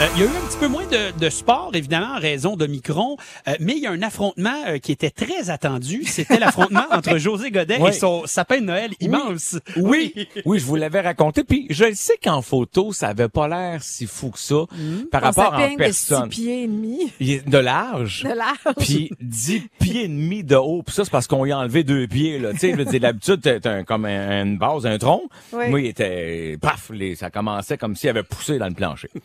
Euh, il y a eu un petit peu moins de, de sport, évidemment, en raison de Micron, euh, mais il y a un affrontement euh, qui était très attendu. C'était l'affrontement entre José Godet Oui. et son sapin de Noël immense. Oui, oui, je vous l'avais raconté. Puis je le sais qu'en photo, ça avait pas l'air si fou que ça par Ton rapport sapin en de personne. six pieds et demi Il est de large. de large. Puis 10 pieds et demi de haut. Puis ça, c'est parce qu'on y a enlevé deux pieds. Là. Tu sais, je veux dire, d'habitude, t'as t'as un- comme un- une base, un tronc. Oui. Moi, il était... Paf! les- ça commençait comme s'il avait poussé dans le plancher.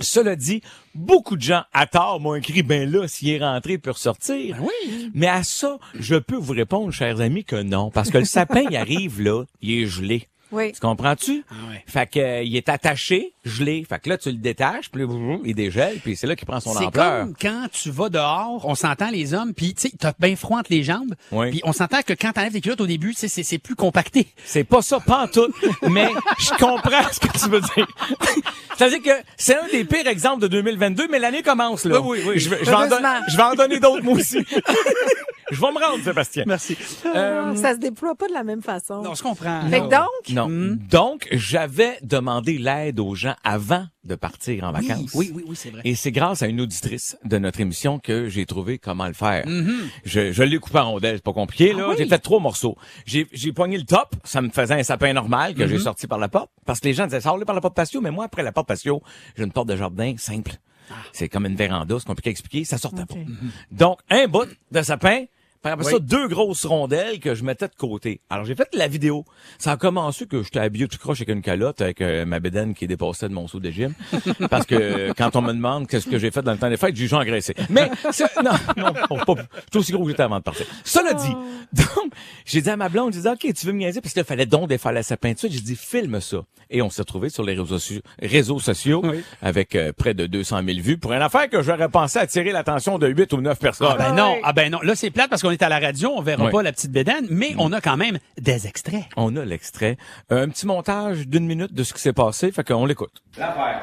Cela dit, beaucoup de gens, à tort, m'ont écrit, ben là, s'il est rentré, il peut ressortir. Oui. Mais à ça, je peux vous répondre, chers amis, que non. Parce que le sapin, il arrive là, il est gelé. Oui. Tu comprends-tu? Ah ouais. Fait que euh, il est attaché, gelé. Fait que là, tu le détaches, puis il dégèle, puis c'est là qu'il prend son C'est ampleur. comme quand tu vas dehors, on s'entend les hommes, puis tu sais, t'as bien froid entre les jambes, Oui. puis on s'entend que quand t'enlèves tes culottes au début, tu sais, c'est c'est plus compacté. C'est pas ça, pas en tout. mais je comprends ce que tu veux dire. C'est-à-dire que c'est un des pires exemples de 2022, mais l'année commence, là. Oui, oui, oui. Je vais, je vais en, don- en donner d'autres, moi aussi. je vais me rendre, Sébastien. Merci. Euh, ça se déploie pas de la même façon. Non, je comprends. fait que donc, Non. Hmm? Donc, j'avais demandé l'aide aux gens avant de partir en Oui, vacances. oui, oui, oui, c'est vrai. Et c'est grâce à une auditrice de notre émission que j'ai trouvé comment le faire. Mm-hmm. Je, je l'ai coupé en rondelles, c'est pas compliqué. Ah Là, j'ai fait trois morceaux. J'ai, j'ai poigné le top, ça me faisait un sapin normal que j'ai Mm-hmm. sorti par la porte, parce que les gens disaient ça par la porte patio, mais moi après la porte patio, j'ai une porte de jardin simple. Ah. C'est comme une véranda, c'est compliqué à expliquer, ça sortait Ok. pas. Donc un bout de sapin. Puis après Oui. ça, deux grosses rondelles que je mettais de côté. Alors, j'ai fait la vidéo. Ça a commencé que j'étais habillé tout croche avec une calotte, avec euh, ma bédaine qui dépassait de mon saut de gym. Parce que euh, quand on me demande qu'est-ce que j'ai fait dans le temps des fêtes, j'ai juste engraissé. Mais, non, non, pas, j'étais aussi gros que j'étais avant de partir. Cela dit, donc, j'ai dit à ma blonde, j'ai dit, OK, tu veux me niaiser? Parce qu'il fallait donc défaire sa peinture. J'ai dit, filme ça. Et on s'est retrouvés sur les réseaux sociaux, réseaux sociaux Oui. avec euh, près de 200 000 vues pour une affaire que j'aurais pensé attirer l'attention de 8 ou 9 personnes. Ah ben non, ah ben non. Là, c'est plate parce qu'on est à la radio, on verra Oui. pas la petite bédane, mais on a quand même des extraits. On a l'extrait. Un petit montage d'une minute de ce qui s'est passé, fait qu'on l'écoute. L'affaire,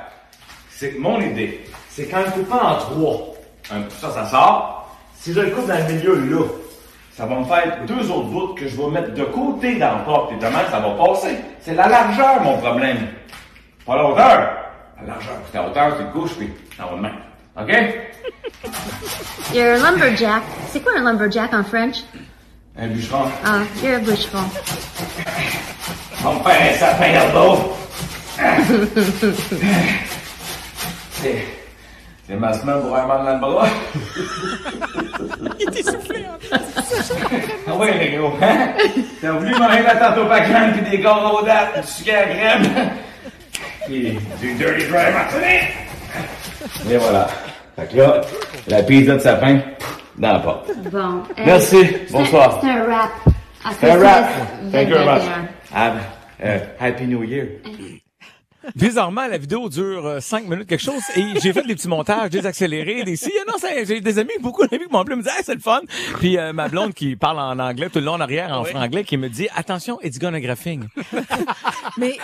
c'est que mon idée, c'est qu'en le coupant en trois, un coup ça, ça sort. Si je le coupe dans le milieu là, ça va me faire deux autres bouts que je vais mettre de côté dans le porte. Et demain, ça va passer. C'est la largeur, mon problème. Pas la hauteur. La largeur. Puis la hauteur, c'est de gauche, puis de main. OK? You're a lumberjack. C'est quoi un lumberjack en French? Un bûcheron. Ah, you're a bûcheron. On va me faire un sapin d'herbeau. C'est... C'est ma semaine pour un mal dans le bras. Il était soufflé, hein? Ah oui, les gros, hein? T'as voulu manger la tarte au bacon pis des gâteaux aux dates, du sucre à la crème. Pis du dirty dry martini. Et voilà. Fait que là, la pizza de sapin, dans la porte. Bon. euh, Merci. c'est- Bonsoir. C'est un rap. À Un rap. Thank you very much. 2021. Have, uh, Happy New Year. Bizarrement, la vidéo dure 5 minutes quelque chose et j'ai fait des petits montages, des accélérés, des si. Non, c'est- j'ai des amis, beaucoup d'amis qui m'ont appelé, me disaient, hey, c'est le fun. Puis euh, ma blonde qui parle en anglais tout le long en arrière, en franglais, qui me dit, attention, it's gonna graphing. mais,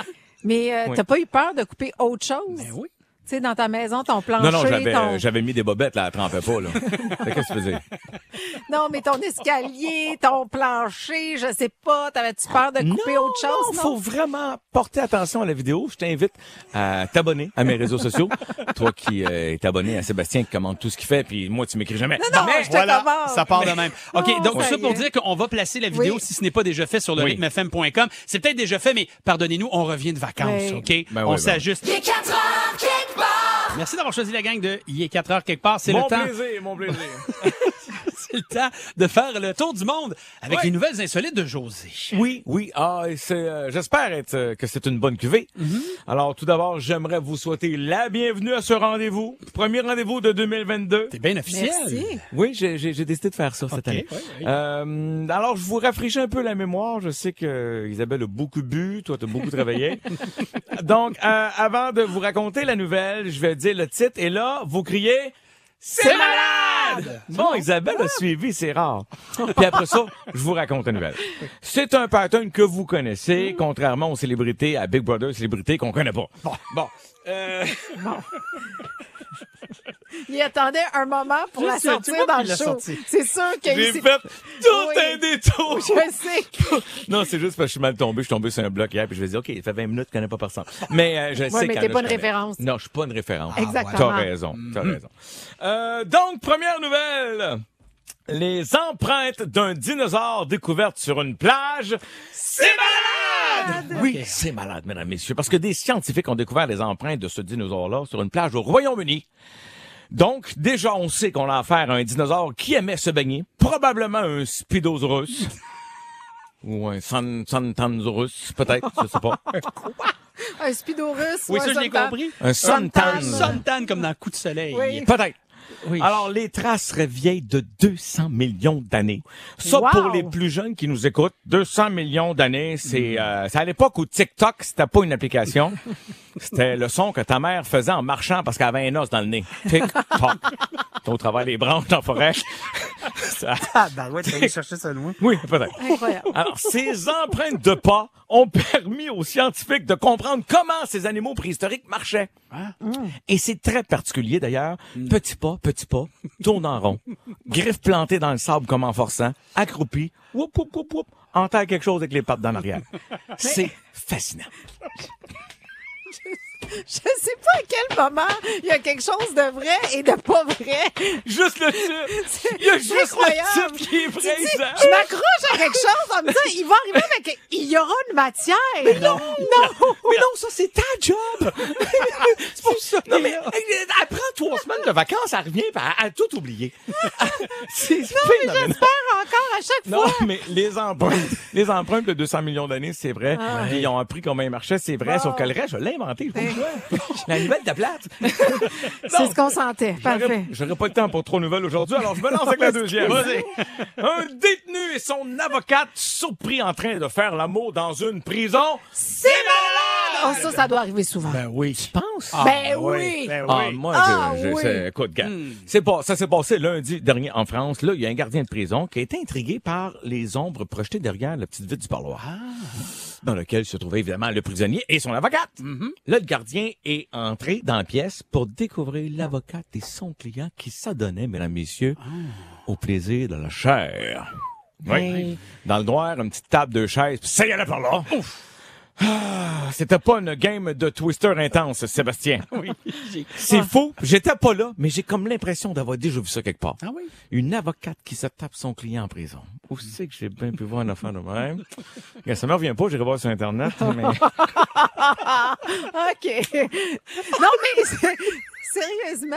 mais euh, Oui. t'as pas eu peur de couper autre chose? Ben oui. Tu sais, dans ta maison, ton plancher, Non, non, j'avais, ton... j'avais mis des bobettes, là, elle trempait pas, là. Qu'est-ce que tu veux dire? Non, mais ton escalier, ton plancher, je sais pas, t'avais-tu peur de couper autre chose? Non, faut vraiment porter attention à la vidéo. Je t'invite à t'abonner à mes réseaux sociaux. Toi qui euh, es abonné à Sébastien qui commande tout ce qu'il fait, puis moi tu m'écris jamais. non, Mais je te voilà, commande. ça part de même. OK, Oh, donc ça pour dire qu'on va placer la vidéo Oui. si ce n'est pas déjà fait sur le Oui. rythmefm.com. C'est peut-être déjà fait, mais pardonnez-nous, on revient de vacances, Oui. OK? Ben on oui, ben Merci d'avoir choisi la gang de Il est 4 heures quelque part. C'est Mon le temps. plaisir, mon plaisir. c'est le temps de faire le tour du monde avec Ouais. les nouvelles insolites de José. Oui, oui. Ah, et c'est, euh, j'espère être, euh, que c'est une bonne cuvée. Alors, tout d'abord, j'aimerais vous souhaiter la bienvenue à ce rendez-vous. Premier rendez-vous de 2022. C'est bien officiel. Merci. Oui, j'ai, j'ai, j'ai décidé de faire ça cette année. oui, oui. Euh, alors, je vous rafraîchis un peu la mémoire. Je sais que Isabelle a beaucoup bu, toi, t'as beaucoup travaillé. Donc, euh, avant de vous raconter la nouvelle, je vais dire le titre. Et là, vous criez... C'est malade! Bon, Isabelle a suivi, c'est rare. Puis après ça, je vous raconte la nouvelle. C'est un pattern que vous connaissez, contrairement aux célébrités, à Big Brother célébrités qu'on connaît pas. Bon. Euh, Il attendait un moment pour Je la sais, sortir dans le show. C'est sûr qu'il j'ai fait tout Oui. un détour. Je sais. Non, c'est juste parce que je suis mal tombé. Je suis tombé sur un bloc hier, puis je vais dire, OK, ça fait 20 minutes je connais pas personne. Mais euh, je Ouais, sais mais t'es pas une référence. Non, je suis pas une référence. Exactement. T'as raison, t'as raison. Euh, donc, première nouvelle. Les empreintes d'un dinosaure découvertes sur une plage, c'est malade! Oui, c'est malade, mesdames, messieurs, parce que des scientifiques ont découvert les empreintes de ce dinosaure-là sur une plage au Royaume-Uni. Donc, déjà, on sait qu'on a affaire à un dinosaure qui aimait se baigner, probablement un Spidosaurus. Ou un San- Santansaurus, peut-être, je sais pas. Un Spidorus. Oui, ou ça, un je l'ai compris. Un. Santan. Suntan comme dans Coup de soleil. Oui. Peut-être. Oui. Alors, les traces seraient vieilles de 200 millions d'années. Ça, Wow. pour les plus jeunes qui nous écoutent, 200 millions d'années, c'est euh, c'est à l'époque où TikTok, c'était pas une application. C'était le son que ta mère faisait en marchant parce qu'elle avait un os dans le nez. Tic-toc. Au travers des branches dans la forêt. Ça- Ah, ben ouais, tu vas aller chercher ça loin. Oui, peut-être. Incroyable. Alors, ces empreintes de pas ont permis aux scientifiques de comprendre comment ces animaux préhistoriques marchaient. Et c'est très particulier d'ailleurs. Petit pas, petit pas, tourne en rond, griffes plantées dans le sable comme en forçant, accroupi, whoop, whoop, whoop, whoop, enterre quelque chose avec les pattes dans l'arrière. C'est fascinant. Je sais pas à quel moment il y a quelque chose de vrai et de pas vrai. Juste le titre. Il y a juste incroyable. le titre qui est Tu dis, présent. je m'accroche à quelque chose en me disant, il va arriver avec, il y aura matière. non, non. Mais non, ça, c'est ta job! c'est pour ça. Non, mais elle, elle prend trois semaines de vacances, elle revient, elle a tout oublié. c'est phénoménal. J'espère encore à chaque Non, fois. mais les empreintes, les empreintes de 200 millions d'années, c'est vrai. Puis Ils ont appris comment ils marchaient, c'est vrai. Sauf que le reste, je l'ai inventé. Je. La nouvelle de plate. C'est ce qu'on sentait. Parfait. J'aurais- pas le temps pour trop de nouvelles aujourd'hui, alors je me lance avec la deuxième. Un détenu et son avocate surpris en train de faire l'amour dans une prison. C'est Oh, malade! ça, ça doit arriver souvent. Ben oui. Tu penses? Ben oui. Ben Ah, oui. moi, Ah, je, je, oui. c'est- écoute, gars, c'est pas, ça s'est passé lundi dernier en France. Là, il y a un gardien de prison qui a été intrigué par les ombres projetées derrière la petite vitre du parloir. Dans lequel se trouvait évidemment le prisonnier et son avocate. Là, le gardien est entré dans la pièce pour découvrir l'avocate et son client qui s'adonnaient, mesdames, messieurs, au plaisir de la chair. Oui. Hey. Dans le noir, une petite table de chaises, puis ça y allait par là. Ah, c'était pas une game de Twister intense, Sébastien. Oui. C'est faux. J'étais pas là, mais j'ai comme l'impression d'avoir déjà vu ça quelque part. Ah oui? Une avocate qui se tape son client en prison. Où c'est que j'ai bien pu voir une affaire de même? Ça me revient pas, j'irai voir sur Internet, mais... OK. Non, mais sérieusement,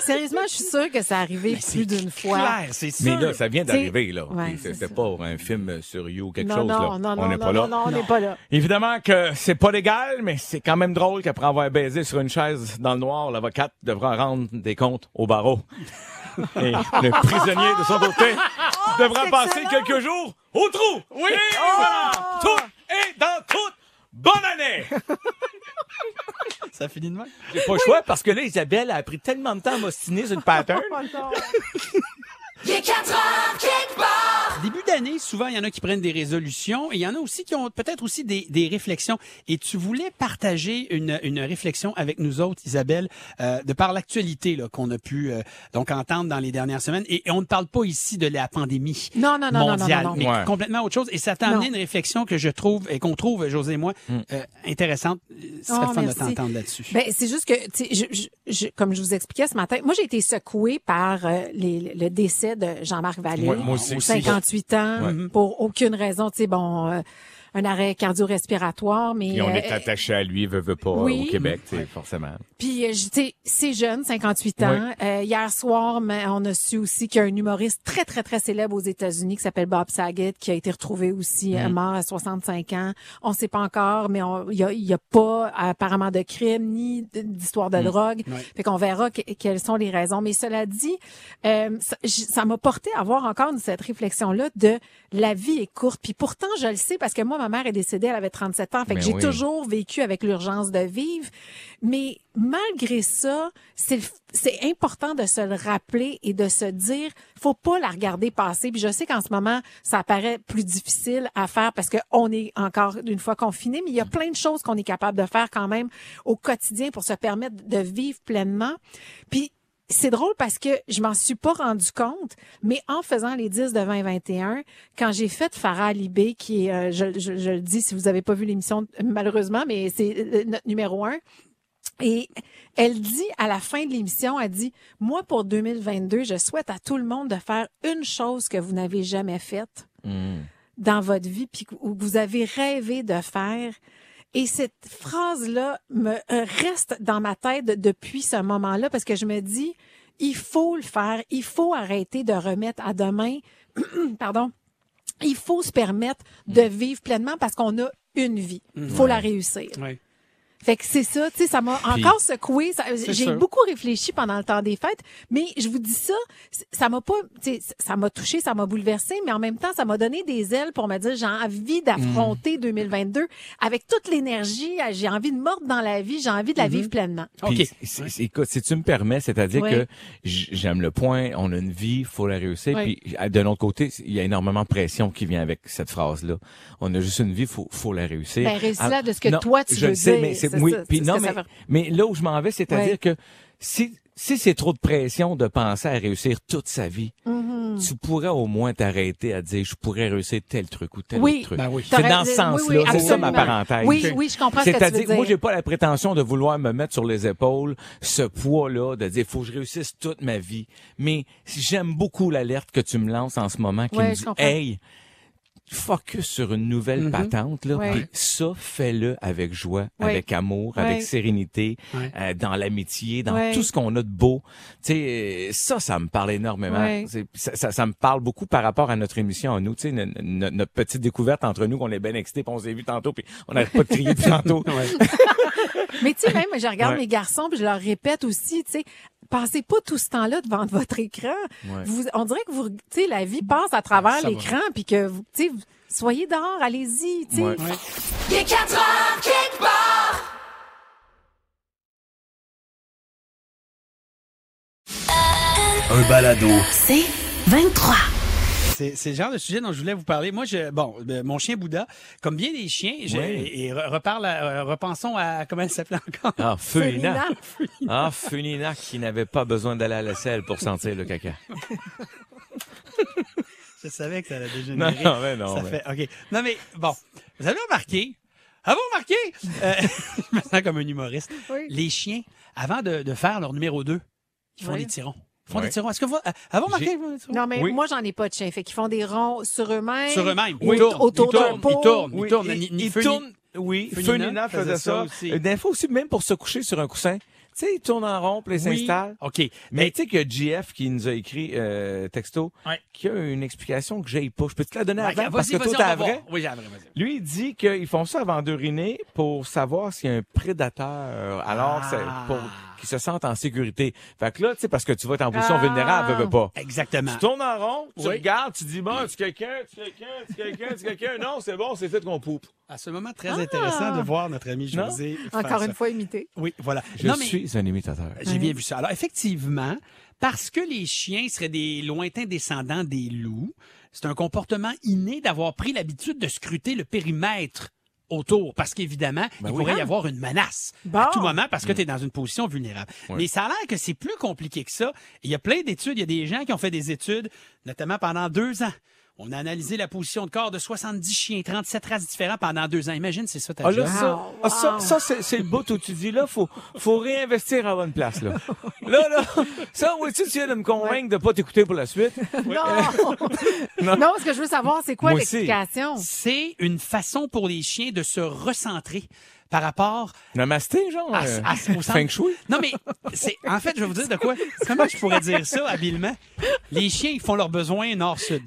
sérieusement, je suis sûre que ça arrivé plus d'une fois. Claire, c'est sûr. Mais là, ça vient d'arriver, là. Ouais, Puis c'est C'était pas un film sur You ou quelque Non, chose, non, là. non, on n'est non, pas là. non, non, on n'est pas là. Évidemment que c'est pas légal, mais c'est quand même drôle qu'après avoir baisé sur une chaise dans le noir, l'avocate devra rendre des comptes au barreau. Et le prisonnier, de son côté, devra c'est passer excellent. quelques jours au trou. Oui! Et voilà! Tout est dans toute bonne année! Ça finit de même. J'ai pas le choix parce que là, Isabelle a pris tellement de temps à m'ostiner sur le pattern. Oh non. Début d'année, souvent, il y en a qui prennent des résolutions et il y en a aussi qui ont peut-être aussi des, des réflexions. Et tu voulais partager une, une réflexion avec nous autres, Isabelle, euh, de par l'actualité là, qu'on a pu euh, donc entendre dans les dernières semaines. Et, et on ne parle pas ici de la pandémie Non, non, non, non, non, mondiale, non, non. mais Ouais. complètement autre chose. Et ça t'a amené Non. une réflexion que je trouve et qu'on trouve, José et moi, euh, intéressante. Ce serait Oh, fun merci. de t'entendre là-dessus. Ben, c'est juste que, tu sais, je, je- je- comme je vous expliquais ce matin, moi, j'ai été secouée par euh, les- le décès de Jean-Marc Vallée. Ouais, moi aussi. 58 ans, Ouais. pour aucune raison. Tu sais, bon, euh, un arrêt cardio-respiratoire, mais Et on euh, est attaché à lui, veut, veut pas, oui. au Québec, tu sais, forcément. Puis, euh, tu sais, c'est jeune, 58 ans. Euh, hier soir, mais on a su aussi qu'il y a un humoriste très, très, très célèbre aux États-Unis qui s'appelle Bob Saget, qui a été retrouvé aussi euh, mort à 65 ans. On sait pas encore, mais il y a, il y a pas apparemment de crime ni d'histoire de drogue. Ouais. Fait qu'on verra que- quelles sont les raisons. Mais cela dit, euh, ça m'a porté à avoir encore cette réflexion-là de la vie est courte. Puis pourtant, je le sais parce que moi, ma mère est décédée, elle avait 37 ans. Fait que Ben j'ai oui. toujours vécu avec l'urgence de vivre. Mais malgré ça, c'est important de se le rappeler et de se dire, faut pas la regarder passer. Puis je sais qu'en ce moment, ça paraît plus difficile à faire parce que on est encore une fois confiné, mais il y a plein de choses qu'on est capable de faire quand même au quotidien pour se permettre de vivre pleinement. Puis c'est drôle parce que je m'en suis pas rendu compte, mais en faisant les 10 de 2021, quand j'ai fait Farah Libé, qui est, euh, je, je, je le dis si vous avez pas vu l'émission, malheureusement, mais c'est euh, notre numéro un. Et elle dit à la fin de l'émission, elle dit, moi pour 2022, je souhaite à tout le monde de faire une chose que vous n'avez jamais faite dans votre vie, puis que vous avez rêvé de faire. Et cette phrase-là me euh, reste dans ma tête depuis ce moment-là parce que je me dis, il faut le faire, il faut arrêter de remettre à demain, pardon, il faut se permettre de vivre pleinement parce qu'on a une vie. Il faut la réussir. Fait que c'est ça, tu sais, ça m'a Puis- encore secoué. Ça- J'ai sûr. beaucoup réfléchi pendant le temps des fêtes, mais je vous dis ça, ça m'a pas, tu sais, ça m'a touché, ça m'a bouleversé, mais en même temps, ça m'a donné des ailes pour me dire j'ai envie Mm. d'affronter 2022 avec toute l'énergie, j'ai envie de mordre dans la vie, j'ai envie de la vivre pleinement. Puis, OK. c'est- c'est- écoute, si tu me permets, c'est-à-dire Ouais. que j'aime le point, on a une vie, faut la réussir. Ouais. Puis à- de l'autre côté, il y a énormément de pression qui vient avec cette phrase-là. On a juste une vie, faut, faut la réussir. Ben, réussis-la Ah, de ce que non, toi, tu je veux le sais, dire. mais c'est C'est oui. ça, Puis non, ça mais, mais là où je m'en vais, c'est-à-dire Ouais. que si si c'est trop de pression de penser à réussir toute sa vie, Mm-hmm. tu pourrais au moins t'arrêter à dire je pourrais réussir tel truc ou tel Oui. autre truc. Ben oui. C'est T'aurais- dans ce sens-là, oui, c'est ça ma parenthèse. Oui, oui, je comprends ce que tu veux C'est-à-dire, dire. moi, j'ai pas la prétention de vouloir me mettre sur les épaules ce poids-là, de dire, faut que je réussisse toute ma vie. Mais j'aime beaucoup l'alerte que tu me lances en ce moment, qui Ouais, me dit, hey, focus sur une nouvelle Mhm. patente, là. Ouais. Ça, fais-le avec joie, Ouais. avec amour, Ouais. avec sérénité, euh, dans l'amitié, dans tout ce qu'on a de beau. Tu sais, ça, ça me parle énormément. Ça, ça, ça me parle beaucoup par rapport à notre émission à nous. Tu sais, no- no- notre petite découverte entre nous, qu'on est bien excités, puis on s'est vu tantôt, puis on n'arrête pas de crier tantôt. Mais tu sais, même, je regarde mes garçons, puis je leur répète aussi, tu sais, passez pas tout ce temps-là devant votre écran. Ouais. Vous, on dirait que vous, tu sais, la vie passe à travers l'écran, puis que, vous- tu sais, vous- soyez dehors, allez-y, tu sais. Ouais. Il est 4 heures quelque part. Un balado. C'est 23. C'est c'est le genre de sujet dont je voulais vous parler. Moi, je, bon, euh, mon chien Bouddha, comme bien des chiens, je, Oui. et re- reparle, à- euh, repensons à comment elle s'appelait encore. Ah, Funina. Funina. Ah, Funina qui n'avait pas besoin d'aller à la selle pour sentir le caca. Je savais que ça allait dégénérer. non, mais non. ça mais- fait, ok. Non mais bon, vous avez remarqué, avez-vous remarqué, euh, je me sens comme un humoriste. Oui. Les chiens, avant de, de faire leur numéro 2, ils font Oui. des tirons. Ils font Ouais. des tirons. Est-ce que vous, euh, avez-vous remarqué? Non, mais Oui. moi, j'en ai pas de chien. Fait qu'ils font des ronds sur eux-mêmes. Sur eux-mêmes. Oui. Ils tournent, Autour ils d'un tournent, pot. ils tournent, ils Oui, tournent. il, Ni- ni il Funi- tourne. Oui, Funina faisait faisait ça ça. aussi. Des fois aussi, même pour se coucher sur un coussin. Tu sais, il tourne en rond, puis il Oui. s'installe. OK. Mais tu sais que JF qui nous a écrit euh, texto, Ouais. qui a une explication que j'ai pas. Je peux te la donner Ouais, avant parce que toi t'as voir. Oui, j'ai vas-y. Lui, il dit qu'ils font ça avant d'uriner pour savoir s'il y a un prédateur, alors Ah. c'est pour qu'ils se sentent en sécurité. Fait que là, tu sais, parce que tu vas être en position Ah. vulnérable, veux, veux pas. Exactement. Tu tournes en rond, tu Oui. regardes, tu dis, bon, tu quelqu'un, tu quelqu'un, tu quelqu'un, tu quelqu'un. Non, c'est bon, c'est fait qu'on poupe. À ce moment très intéressant de voir notre ami? José. Encore ça. une fois imité. Oui, voilà. Je non, mais suis un imitateur. j'ai bien vu ça. Alors, effectivement, parce que les chiens seraient des lointains descendants des loups, c'est un comportement inné d'avoir pris l'habitude de scruter le périmètre autour parce qu'évidemment, il oui. pourrait y Ah. avoir une menace Bon. à tout moment parce que tu es dans une position vulnérable. Mais ça a l'air que c'est plus compliqué que ça. Il y a plein d'études, il y a des gens qui ont fait des études, notamment pendant deux ans, On a analysé la position de corps de 70 chiens, 37 races différentes pendant deux ans. Imagine, c'est ça ta Ah, là, job. ça, ah, ça, ça, c'est, c'est le bout où tu dis, là, faut, faut réinvestir à bonne place, là. Là, là, ça, oui, tu viens de me convaincre de pas t'écouter pour la suite. Non! non, ce que je veux savoir, c'est quoi Moi aussi. l'explication? C'est une façon pour les chiens de se recentrer par rapport Namasté, genre? à, euh, à- au centre- Feng Shui? Non, mais c'est en fait, je vais vous dire de quoi. Comment je pourrais dire ça habilement? Les chiens, ils font leurs besoins nord-sud.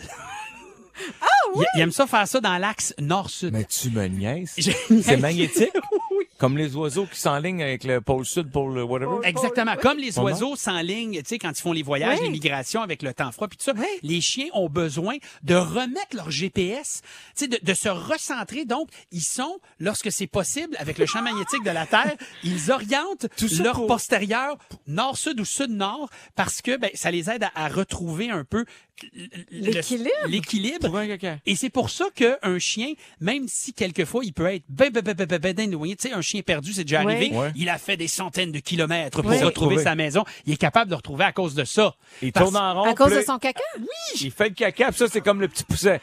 Ah oui? Ils aiment ça faire ça dans l'axe nord-sud. Mais tu me niaises. C'est magnétique? Comme les oiseaux qui s'enlignent avec le pôle sud pour le whatever? Exactement. Comme les oiseaux s'enlignent, tu sais, quand ils font les voyages, Oui. les migrations avec le temps froid, puis tout ça, les chiens ont besoin de remettre leur GPS, tu sais, de, de se recentrer. Donc, ils sont, lorsque c'est possible, avec le champ magnétique de la Terre, ils orientent ça leur pour- postérieur nord-sud ou sud-nord parce que ben, ça les aide à, à retrouver un peu L'équilibre. l'équilibre. Et c'est pour ça qu'un chien, même si quelquefois il peut être ben, ben, ben, ben, ben, ben éloigné, tu sais, un chien perdu, c'est déjà Oui. arrivé, Ouais. il a fait des centaines de kilomètres pour Oui. retrouver sa maison. Il est capable de le retrouver à cause de ça. Il Parce- tourne en rond. À cause puis de son caca? Il fait le caca, puis ça, c'est comme le petit pousset.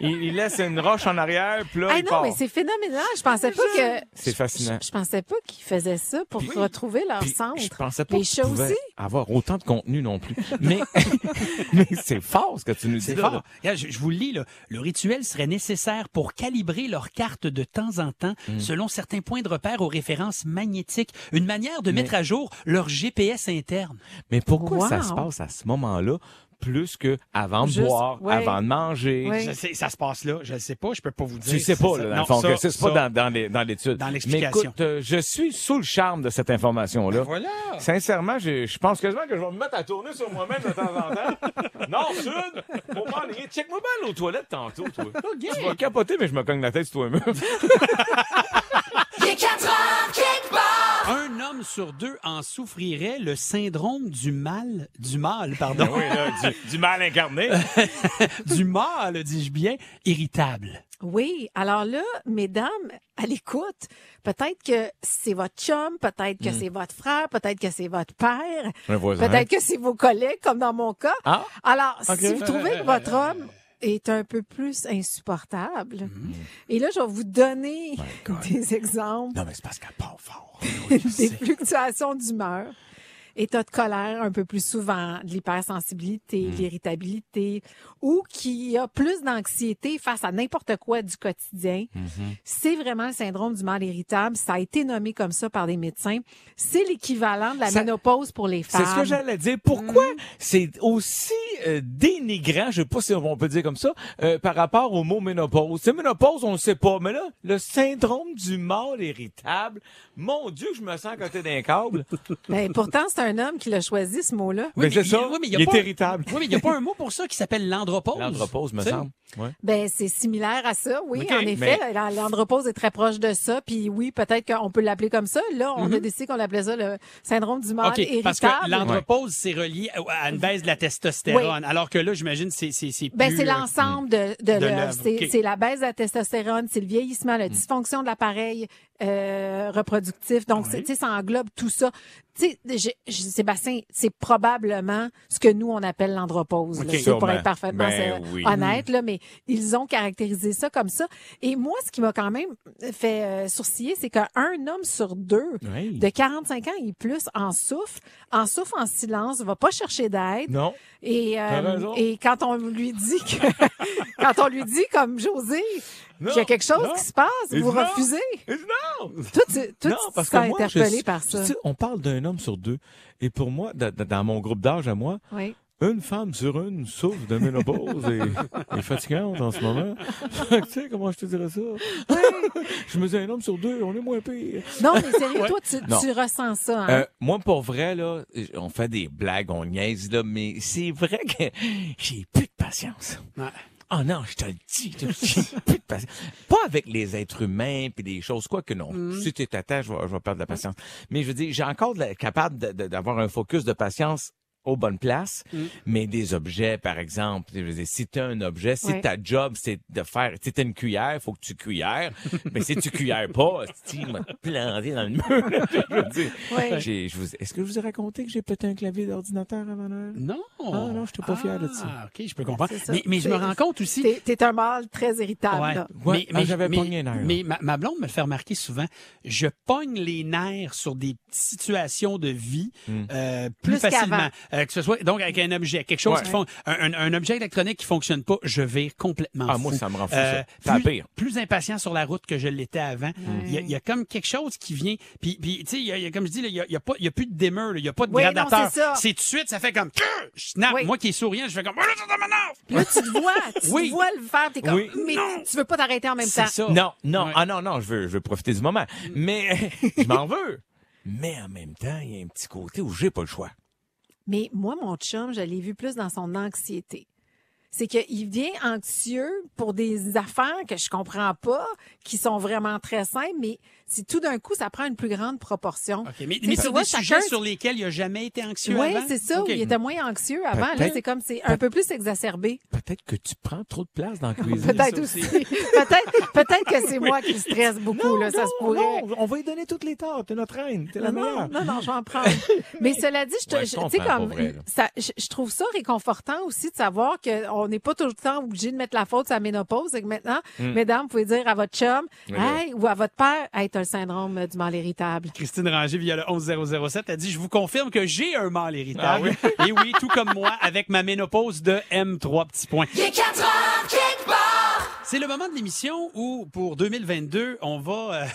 Il, il laisse une roche en arrière, puis là, Ah il non, part. mais c'est phénoménal. Je pensais pas que. C'est fascinant. Je, je pensais pas qu'ils faisaient ça pour retrouver leur Puis, centre. je pensais pas Les chats aussi? avoir autant de contenu non plus. Mais, mais c'est fort ce que tu nous dis. C'est là, fort. là. Regarde, je, je vous le lis, là. Le rituel serait nécessaire pour calibrer leur carte de temps en temps Hmm. selon certains points de repère aux références magnétiques. Une manière de mettre à jour leur GPS interne. Mais pourquoi ça se passe à ce moment-là? Plus que avant de Juste- boire, ouais. avant de manger? Ouais. Je sais, ça se passe là. Je ne sais pas. Je peux pas vous dire. Tu sais pas, là, dans Non, le fond, ça, c'est pas dans, dans les- dans l'étude. Dans Mais l'explication. écoute, euh, je suis sous le charme de cette information-là. Voilà. Sincèrement, je, je pense quasiment que je vais me mettre à tourner sur moi-même de temps en temps. Nord, sud, pour m'enligner. Check-moi bien aux toilettes tantôt, toi. Tu vas capoter, mais je me cogne la tête sur toi-même. Il est 4 heures, quelque part. Un homme sur deux en souffrirait le syndrome du mal, du mal, pardon, oui, là, du, du mal incarné. du mal, dis-je bien, irritable. Oui. Alors là, mesdames, à l'écoute, peut-être que c'est votre chum, peut-être Hmm. que c'est votre frère, peut-être que c'est votre père, Un voisin. peut-être que c'est vos collègues, comme dans mon cas. Ah. Alors, si vous trouvez que votre homme est un peu plus insupportable, Hmm. et là, je vais vous donner des exemples Non, mais c'est parce qu'elle part fort. des fluctuations d'humeur, état de colère un peu plus souvent, de l'hypersensibilité, de l'irritabilité, ou qui a plus d'anxiété face à n'importe quoi du quotidien. Mm-hmm. C'est vraiment le syndrome du mal irritable. Ça a été nommé comme ça par des médecins. C'est l'équivalent de la Ça- ménopause pour les femmes. C'est ce que j'allais dire. Pourquoi Mm. c'est aussi euh, dénigrant, je sais pas si on peut dire comme ça, euh, par rapport au mot ménopause? C'est ménopause, on le sait pas, mais là, le syndrome du mal irritable, mon Dieu, je me sens à côté d'un câble. Ben, pourtant, c'est un homme qui l'a choisi, ce mot-là. mais c'est il- ça, oui, mais il, y a est pas- irritable. Oui, mais il n'y a pas un mot pour ça qui s'appelle l'andropause. L'andropause, me semble. Ouais. Ben, c'est similaire à ça, oui, en effet. La- L'andropause est très proche de ça. Puis oui, peut-être qu'on peut l'appeler comme ça. Là, on a décidé qu'on l'appelait ça le syndrome du mal Mhm. OK, irritable. parce que l'andropause, c'est relié à une baisse de la testostérone. Alors que là, j'imagine, c'est c'est c'est Ben, plus, c'est euh, l'ensemble de, de, de l'œuvre. C'est OK. c'est la baisse de la testostérone, c'est le vieillissement, la dysfonction de l'appareil euh, reproductif. Donc, sais, ça englobe tout ça. Tu sais, Sébastien, c'est probablement ce que nous, on appelle l'andropause. C'est pour être parfaitement Ben oui. honnête, là, mais ils ont caractérisé ça comme ça. Et moi, ce qui m'a quand même fait euh, sourciller, c'est qu'un homme sur deux Oui. de 45 ans et plus en souffre, en souffre en silence, va pas chercher d'aide. Non. Et, euh, et quand on lui dit que, quand on lui dit comme José, qu'il y a quelque chose non. qui se passe, Il vous non. refusez. Non! Tout, tout non, parce que moi, interpellé par ça. tu sais, on parle d'un homme sur deux. Et pour moi, da- da- dans mon groupe d'âge à moi, Oui. Une femme sur une souffre de ménopause et est fatigante en ce moment. Tu sais, comment je te dirais ça? je me dis, un homme sur deux, on est moins pire. Non, mais sérieux, Ouais. toi, tu, tu ressens ça. Hein? Euh, moi, pour vrai, là, on fait des blagues, on niaise, là, mais c'est vrai que j'ai plus de patience. Ouais. Oh non, je te le dis, plus de patience. Pas avec les êtres humains puis des choses, quoi que non. Si t'es tata, je vais, je vais perdre de la patience. Mais je veux dire, j'ai encore de la- capable d'avoir un focus de patience aux bonnes places, Mm. mais des objets, par exemple, je veux dire, si t'as un objet, si Ouais. ta job, c'est de faire, si t'as une cuillère, faut que tu cuillères, mais si tu cuillères pas, tu m'as planté dans le mur. je veux dire, Ouais. j'ai- je vous- est-ce que je vous ai raconté que j'ai pété un clavier d'ordinateur avant Noël? Non. Ah, non, je suis pas fier de ça. Ah, OK, je peux comprendre. Ça. Mais, mais je me rends compte aussi. T'es, t'es un mâle très irritable. Ouais. là. Ouais, ah, j'avais pogné nerf. Mais ma, ma blonde me le fait remarquer souvent. Je pogne les nerfs sur des situations de vie Hmm. euh, plus, Plus facilement. qu'avant. Euh, que ce soit donc avec un objet, quelque chose Ouais. qui font un, un- un objet électronique qui fonctionne pas, je vire complètement Ah, moi, ça me rend fou, Euh, ça. Plus, pire. plus impatient sur la route que je l'étais avant. Il y, a- il y a comme quelque chose qui vient. Puis, puis tu sais, il y a- y a- comme je dis, il y a, il y a pas, il y a plus de dimmer, il y a pas de Oui, non, gradateur. c'est ça. C'est tout de suite, ça fait comme je snap. Oui. Moi qui est souriant, je fais comme oh là, tu te vois, tu Oui. te vois le faire, t'es comme, Oui. mais tu veux pas t'arrêter en même C'est temps. ça. Non, non, Ouais. ah non, non, je veux, je veux profiter du moment. Mais je m'en veux. Mais en même temps, il y a un petit côté où j'ai pas le choix. Mais moi, mon chum, je l'ai vu plus dans son anxiété. C'est qu'il vient anxieux pour des affaires que je comprends pas, qui sont vraiment très simples, mais si tout d'un coup, ça prend une plus grande proportion. OK, mais, mais vois, des chacun- sujets sur lesquels il a jamais été anxieux Oui, avant? c'est ça. OK. Il était moins anxieux avant. Là, c'est comme c'est un peu plus exacerbé. Peut-être que tu prends trop de place dans la cuisine. Peut-être aussi. peut-être, peut-être que c'est moi qui stresse beaucoup. là, ça se pourrait. Non, on va lui donner toutes les torts. T'es notre reine. T'es la Non, meilleure. non, non, je vais en prendre. Mais cela dit, je, te- Ouais, je comme, pour vrai, là. ça, je, je trouve ça réconfortant aussi de savoir qu'on n'est pas tout le temps obligé de mettre la faute sur la ménopause. Et que maintenant, mesdames, vous pouvez dire à votre chum, Hmm. ou à votre père, hey, t'as le syndrome du mal irritable. Christine Ranger, via le 11007, a dit Je vous confirme que j'ai un mal irritable. Ah Et oui, tout comme moi, avec ma ménopause de M3 petits points. C'est le moment de l'émission où, pour 2022, on va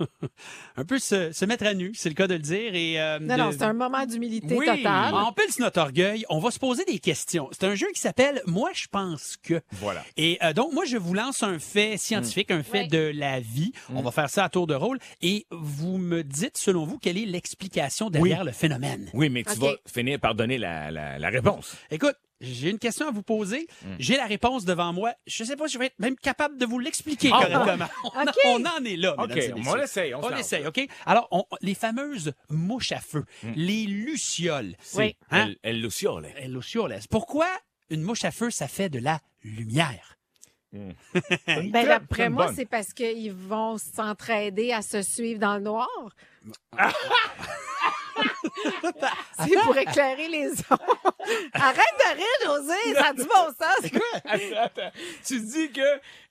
euh, un peu se, se mettre à nu, c'est le cas de le dire. Et, euh, Non, de- non, c'est un moment d'humilité oui, totale. on sur notre orgueil, on va se poser des questions. C'est un jeu qui s'appelle Moi, je pense que. Voilà. Et euh, donc, moi, je vous lance un fait scientifique, un fait Ouais. de la vie. On Mm. va faire ça à tour de rôle. Et vous me dites, selon vous, quelle est l'explication derrière le phénomène? Oui, mais tu Ok. vas finir par donner la, la, la réponse. Écoute, j'ai une question à vous poser. Mm. J'ai la réponse devant moi. Je sais pas si je vais être même capable de vous l'expliquer Ah, correctement. On, en est là, OK, mesdames et on l'essaye, on On OK? Alors, on- les fameuses mouches à feu, Mm. les lucioles. Oui. Hein? Elle, elle luciole. Lucioles. Pourquoi une mouche à feu, ça fait de la lumière? Ben, Très- d'après moi, c'est parce qu'ils vont s'entraider à se suivre dans le noir. c'est pour éclairer les autres. Arrête de rire, José, ça a du bon sens. Attends, attends. Tu dis que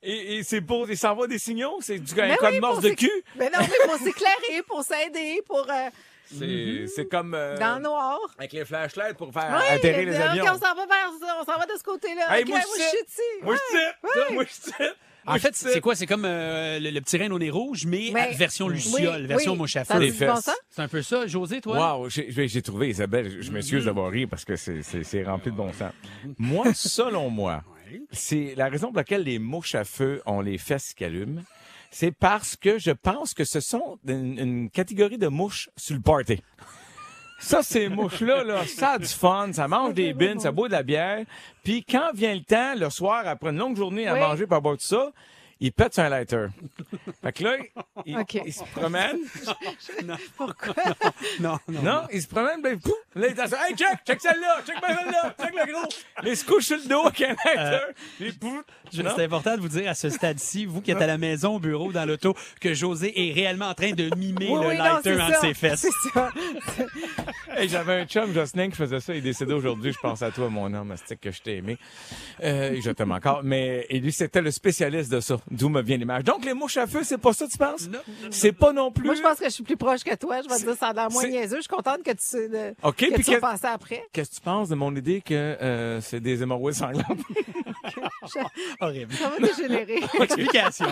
et, et c'est pour des s'envoie des signaux, c'est du un code oui, morse de cul? Mais non, mais pour s'éclairer, pour s'aider, pour euh, C'est c'est comme euh, dans le noir. avec les flashlights pour faire Oui, atterrir les ok, avions. on s'en va vers ça, on s'en va de ce côté-là. Hey, Ok, moi, moi, je suis ici. Moi je tire, moi je. En fait, c'est quoi? C'est comme euh, le, le petit reine au nez rouge, mais version luciole, Oui, version oui. mouche à feu. bon? C'est un peu ça. José, toi? Wow, j'ai- trouvé Isabelle, je- je m'excuse d'avoir ri parce que c'est- rempli de bon sens. Moi, selon moi, c'est la raison pour laquelle les mouches à feu ont les fesses qui allument, c'est parce que je pense que ce sont une, une catégorie de mouches sur le party. Ça, ces mouches-là, là, ça a du fun, ça mange des bines, ça boit de la bière. Puis quand vient le temps, le soir, après une longue journée à Oui. manger par boire tout ça, ils pètent sur un lighter. Fait que là, ils, OK. ils se promènent. Pourquoi? Non, non. Non, il se promène, ben, pouf, là, il dit, hey, check, check celle-là, check ben celle-là, check le gros. Il se couche sur le dos avec un lighter, Non? C'est important de vous dire à ce stade-ci, vous qui êtes à la maison, au bureau, dans l'auto, que José est réellement en train de mimer Oui, le oui, non, lighter entre ça. ses fesses. C'est ça. Hey, j'avais un chum, Jocelyn, qui faisait ça. Il est décédé aujourd'hui. Je pense à toi, mon homme, c'est que je t'ai aimé. Euh, je t'aime encore. Mais, et lui, c'était le spécialiste de ça. D'où me vient l'image. Donc, les mouches à feu, c'est pas ça, tu penses? Non. C'est pas non plus. Moi, je pense que je suis plus proche que toi. Je vais te dire, ça a l'air moins niaiseux. Je suis contente que tu, sais de- OK, que puis tu que- passer après. Qu'est-ce que tu penses de mon idée que euh, c'est des hémorroïdes sanglantes? Horrible. Ça va dégénérer. Explication.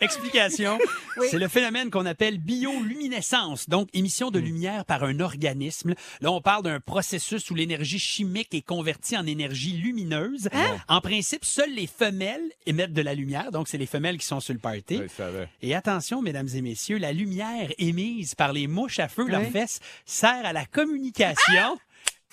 Explication. Oui. C'est le phénomène qu'on appelle bioluminescence, donc émission de lumière par un organisme. Là, on parle d'un processus où l'énergie chimique est convertie en énergie lumineuse. En principe, seules les femelles émettent de la lumière, donc c'est les femelles qui sont sur le party. Et attention, mesdames et messieurs, la lumière émise par les mouches à feu, leurs Ouais. fesses, sert à la communication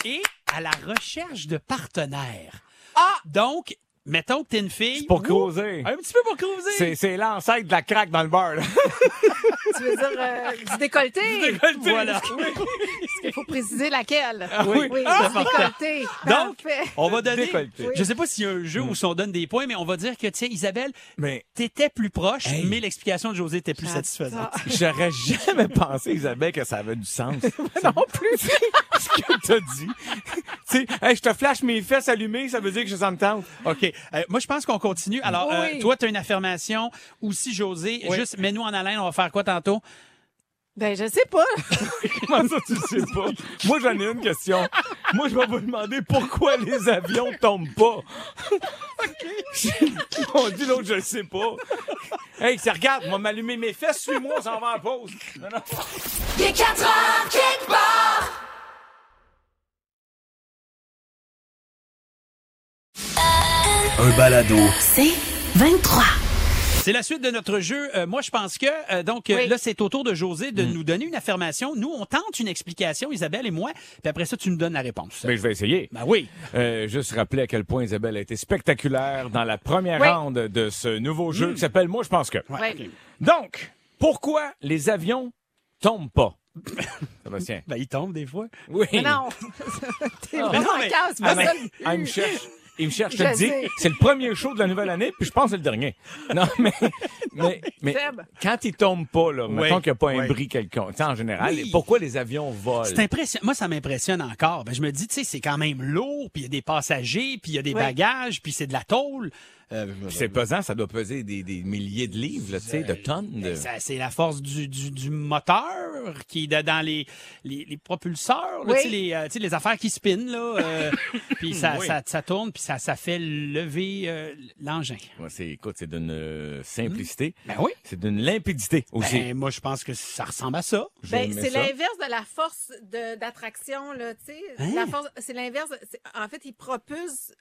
et à la recherche de partenaires. Ah! Donc, mettons que t'es une fille. Pour Ouh, causer. Un petit peu pour causer. C'est, c'est l'ancêtre de la craque dans le bar. tu veux dire euh, du décolleté? décolleté. Voilà. Il faut préciser laquelle. oui. oui Ah, du décolleté. Donc, Parfait. on va donner. Décolleté. Je sais pas s'il y a un jeu où on donne des points, mais on va dire que, tu sais, Isabelle, Mais t'étais plus proche, Hey. mais l'explication de José était plus satisfaisante. j'aurais jamais pensé, Isabelle, que ça avait du sens. non plus. ce que t'as dit. tu sais, hey, je te flash mes fesses allumées, ça veut dire que je sens me tente. OK. Euh, moi, je pense qu'on continue. Alors, euh, Oui. toi, tu as une affirmation. Aussi, José, Oui. juste mets-nous en haleine. On va faire quoi tantôt? Ben, je sais pas. Comment ça, tu sais pas? Moi, j'en ai une question. Moi, je vais vous demander pourquoi les avions tombent pas. On dit l'autre, je le sais pas. Hey, c'est regarde, on va m'allumer mes fesses, suis-moi, on s'en va en pause. Non, non. Il est 4 heures quelque part. Un balado. C'est 23. C'est la suite de notre jeu. Euh, moi, je pense que, euh, donc, euh, Oui. là, c'est au tour de José Mm. de nous donner une affirmation. Nous, on tente une explication, Isabelle et moi, puis après ça, tu nous donnes la réponse. Ben, je vais essayer. Ben oui. Euh, juste rappeler à quel point Isabelle a été spectaculaire dans la première Oui. ronde de ce nouveau jeu qui s'appelle Moi, je pense que. Ouais. Donc, pourquoi les avions tombent pas? Sébastien. Ben, il tombe des fois. Oui. Mais non. T'es non, vraiment mais- casse, Ah, mais- ah, cherche. Il me cherche, je te le dis. C'est le premier show de la nouvelle année, puis je pense que c'est le dernier. Non, mais, mais, mais quand ils tombent pas, là, mettons qu'il n'y a pas un oui. bris quelconque, tu sais, en général, Oui. pourquoi les avions volent? C'est impressionnant. Moi, ça m'impressionne encore. Ben, je me dis, tu sais, c'est quand même lourd, puis il y a des passagers, puis il y a des Oui. bagages, puis c'est de la tôle. Euh, c'est pesant, ça doit peser des, des milliers de livres, là, tu sais, de tonnes. De... Ben, ça, c'est la force du, du, du moteur qui est de- dans les, les, les propulseurs, là, Oui. tu sais, les, euh, les affaires qui spinent, là. euh, puis ça, Oui. ça, ça tourne, puis ça, ça fait lever euh, l'engin. Ouais, c'est, écoute, c'est d'une simplicité. Ben oui. C'est d'une limpidité aussi. Ben, moi, je pense que ça ressemble à ça. Ben, c'est l'inverse de la force d'attraction, là, tu sais. Hein? La force, c'est l'inverse. En fait, il propulse.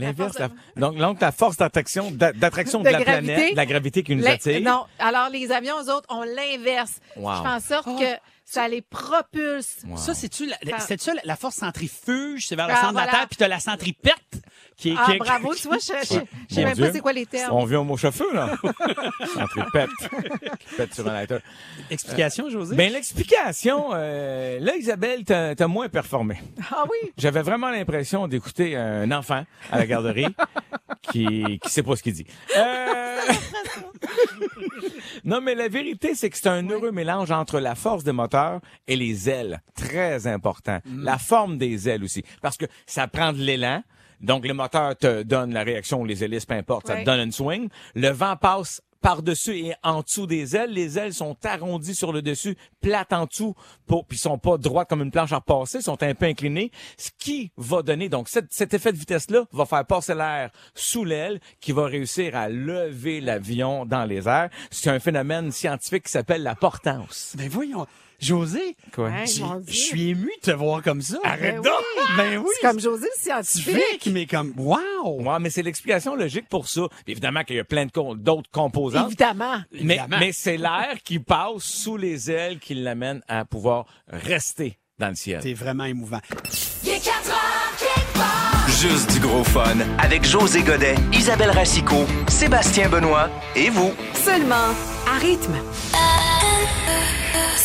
L'inverse. la- Donc, donc, la force d'attraction, d'a- d'attraction de, De la gravité. planète, de la gravité qui nous attire. Non, alors les avions, eux autres, ont l'inverse. Wow. Qui fait en sorte que ça les propulse. Wow. Ça, c'est-tu la, Ça- c'est ça la, la force centrifuge, c'est vers le Ah, centre de la voilà. Terre, puis t'as la centripète? Qui est. Ah, qui est- bravo, tu vois, je je- je Mon sais même pas c'est quoi les termes. On vient au mot chauffeur, là. Centripète. qui pète sur un lighter. Explication, José? Ben, l'explication, euh, là, Isabelle, t'as t'as moins performé. Ah oui? J'avais vraiment l'impression d'écouter un enfant à la garderie qui qui sait pas ce qu'il dit. Euh, non, mais la vérité, c'est que c'est un heureux mélange entre la force des moteurs et les ailes. Très important. La forme des ailes aussi. Parce que ça prend de l'élan. Donc, le moteur te donne la réaction, les hélices, peu importe, ça te donne une swing. Le vent passe par-dessus et en dessous des ailes. Les ailes sont arrondies sur le dessus, plates en dessous, pour, puis sont pas droites comme une planche à repasser, sont un peu inclinées. Ce qui va donner, donc, cet, cet effet de vitesse-là va faire passer l'air sous l'aile, qui va réussir à lever l'avion dans les airs. C'est un phénomène scientifique qui s'appelle la portance. Ben voyons. José, Quoi? Hein, j'ai- mon je suis ému de te voir comme ça. Ben donc! oui. Ben oui! C'est comme José le scientifique. scientifique, mais comme, wow! Ouais, mais c'est l'explication logique pour ça. Évidemment qu'il y a plein de d'autres composantes. Évidemment. Mais, Évidemment. mais c'est l'air qui passe sous les ailes qui l'amène à pouvoir rester dans le ciel. C'est vraiment émouvant. Il est 4 heures quelque part. Juste du gros fun avec José Godet, Isabelle Racicot, Sébastien Benoît et vous. Seulement à rythme.